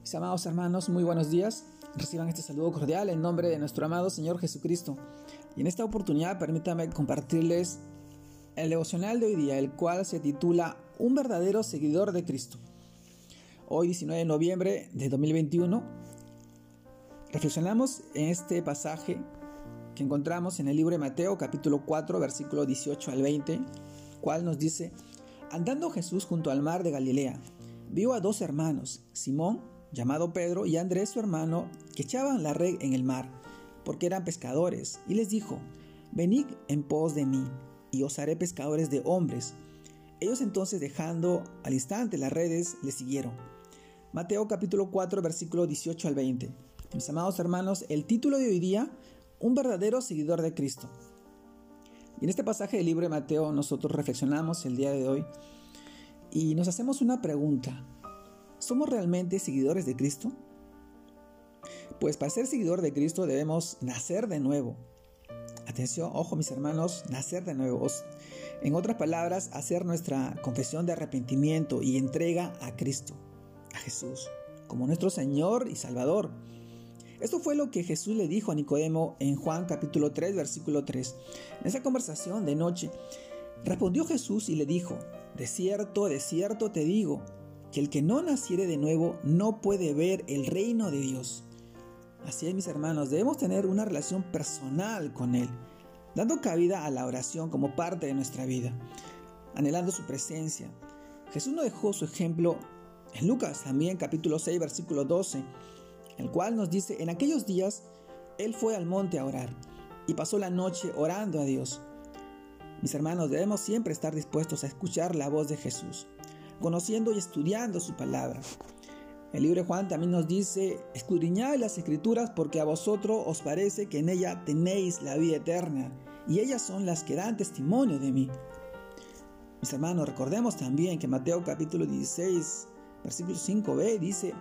Mis amados hermanos, muy buenos días. Reciban este saludo cordial en nombre de nuestro amado Señor Jesucristo. Y en esta oportunidad permítame compartirles el devocional de hoy día, el cual se titula Un verdadero seguidor de Cristo. Hoy 19 de noviembre de 2021 reflexionamos en este pasaje que encontramos en el libro de Mateo capítulo 4 versículo 18 al 20, cual nos dice, Andando Jesús junto al mar de Galilea, vio a dos hermanos, Simón llamado Pedro, y Andrés su hermano, que echaban la red en el mar, porque eran pescadores, y les dijo, Venid en pos de mí, y os haré pescadores de hombres. Ellos entonces, dejando al instante las redes, le siguieron. Mateo capítulo 4, versículo 18 al 20. Mis amados hermanos, el título de hoy día, un verdadero seguidor de Cristo. Y en este pasaje del libro de Mateo nosotros reflexionamos el día de hoy y nos hacemos una pregunta. ¿Somos realmente seguidores de Cristo? Pues para ser seguidor de Cristo debemos nacer de nuevo. Atención, ojo mis hermanos, nacer de nuevo. En otras palabras, hacer nuestra confesión de arrepentimiento y entrega a Cristo, a Jesús, como nuestro Señor y Salvador. Esto fue lo que Jesús le dijo a Nicodemo en Juan capítulo 3, versículo 3. En esa conversación de noche, respondió Jesús y le dijo, De cierto, de cierto te digo, que el que no naciere de nuevo no puede ver el reino de Dios. Así es, mis hermanos, debemos tener una relación personal con Él, dando cabida a la oración como parte de nuestra vida, anhelando su presencia. Jesús nos dejó su ejemplo en Lucas también capítulo 6 versículo 12, el cual nos dice, en aquellos días Él fue al monte a orar y pasó la noche orando a Dios. Mis hermanos, debemos siempre estar dispuestos a escuchar la voz de Jesús conociendo y estudiando su palabra. El libro de Juan también nos dice, escudriñad las escrituras porque a vosotros os parece que en ella tenéis la vida eterna, y ellas son las que dan testimonio de mí. Mis hermanos, recordemos también que Mateo capítulo 16, versículo 5b dice,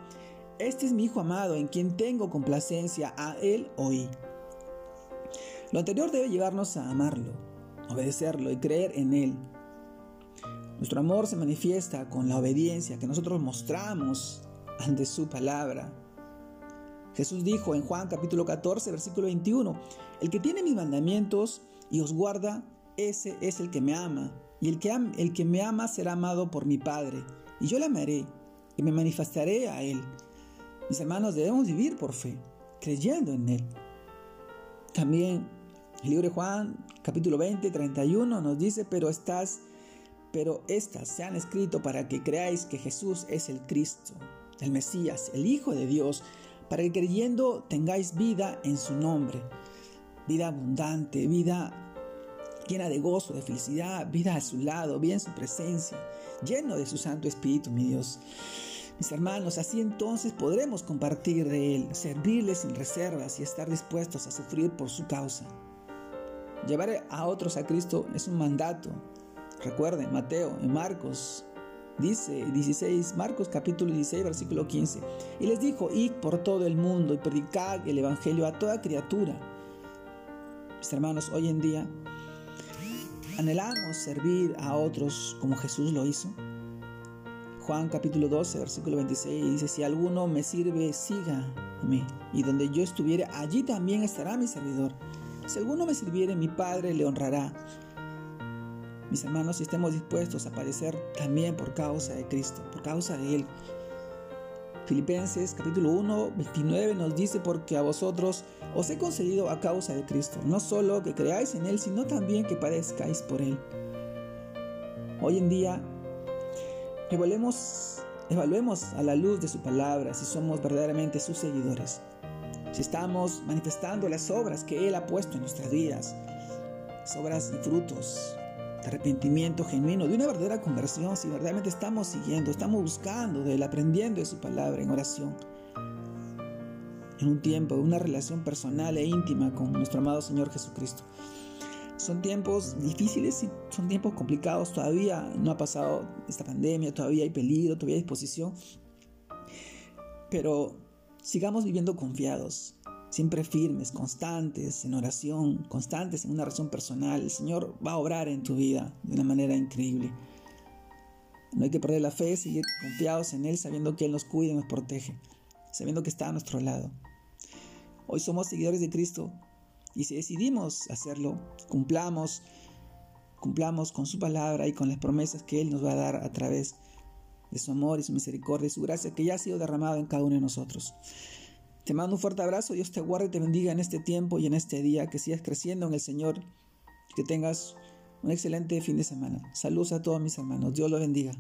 Este es mi Hijo amado en quien tengo complacencia, a Él oí. Lo anterior debe llevarnos a amarlo, obedecerlo y creer en Él. Nuestro amor se manifiesta con la obediencia que nosotros mostramos ante su palabra. Jesús dijo en Juan capítulo 14, versículo 21, el que tiene mis mandamientos y os guarda, ese es el que me ama, y el que, el que me ama será amado por mi Padre, y yo le amaré y me manifestaré a él. Mis hermanos, debemos vivir por fe, creyendo en él. También el libro de Juan capítulo 20, 31 nos dice, pero estás pero estas se han escrito para que creáis que Jesús es el Cristo, el Mesías, el Hijo de Dios, para que creyendo tengáis vida en su nombre, vida abundante, vida llena de gozo, de felicidad, vida a su lado, vida en su presencia, lleno de su Santo Espíritu, mi Dios. Mis hermanos, así entonces podremos compartir de Él, servirle sin reservas y estar dispuestos a sufrir por su causa. Llevar a otros a Cristo es un mandato, Recuerden, Mateo, en Marcos, dice 16, Marcos capítulo 16, versículo 15. Y les dijo, id por todo el mundo y predicad el Evangelio a toda criatura. Mis hermanos, hoy en día anhelamos servir a otros como Jesús lo hizo. Juan capítulo 12, versículo 26 dice, si alguno me sirve, sígame, y donde yo estuviere, allí también estará mi servidor. Si alguno me sirviere, mi Padre le honrará mis hermanos, estemos dispuestos a padecer también por causa de Cristo, por causa de Él. Filipenses capítulo 1, 29 nos dice, porque a vosotros os he concedido a causa de Cristo, no solo que creáis en Él, sino también que padezcáis por Él. Hoy en día, evaluemos, evaluemos a la luz de su palabra si somos verdaderamente sus seguidores, si estamos manifestando las obras que Él ha puesto en nuestras vidas, las obras y frutos arrepentimiento genuino, de una verdadera conversión, si verdaderamente estamos siguiendo, estamos buscando de él, aprendiendo de su palabra en oración. En un tiempo de una relación personal e íntima con nuestro amado Señor Jesucristo. Son tiempos difíciles y son tiempos complicados. Todavía no ha pasado esta pandemia, todavía hay peligro, todavía hay disposición. Pero sigamos viviendo confiados, siempre firmes, constantes en oración, constantes en una oración personal, el Señor va a obrar en tu vida de una manera increíble. No hay que perder la fe, seguir confiados en Él, sabiendo que Él nos cuida y nos protege. sabiendo que está a nuestro lado. Hoy somos seguidores de Cristo y si decidimos hacerlo, cumplamos, cumplamos con su palabra y con las promesas que Él nos va a dar a través de su amor y su misericordia y su gracia que ya ha sido derramado en cada uno de nosotros. Te mando un fuerte abrazo, Dios te guarde y te bendiga en este tiempo y en este día, que sigas creciendo en el Señor, que tengas un excelente fin de semana. Saludos a todos mis hermanos, Dios los bendiga.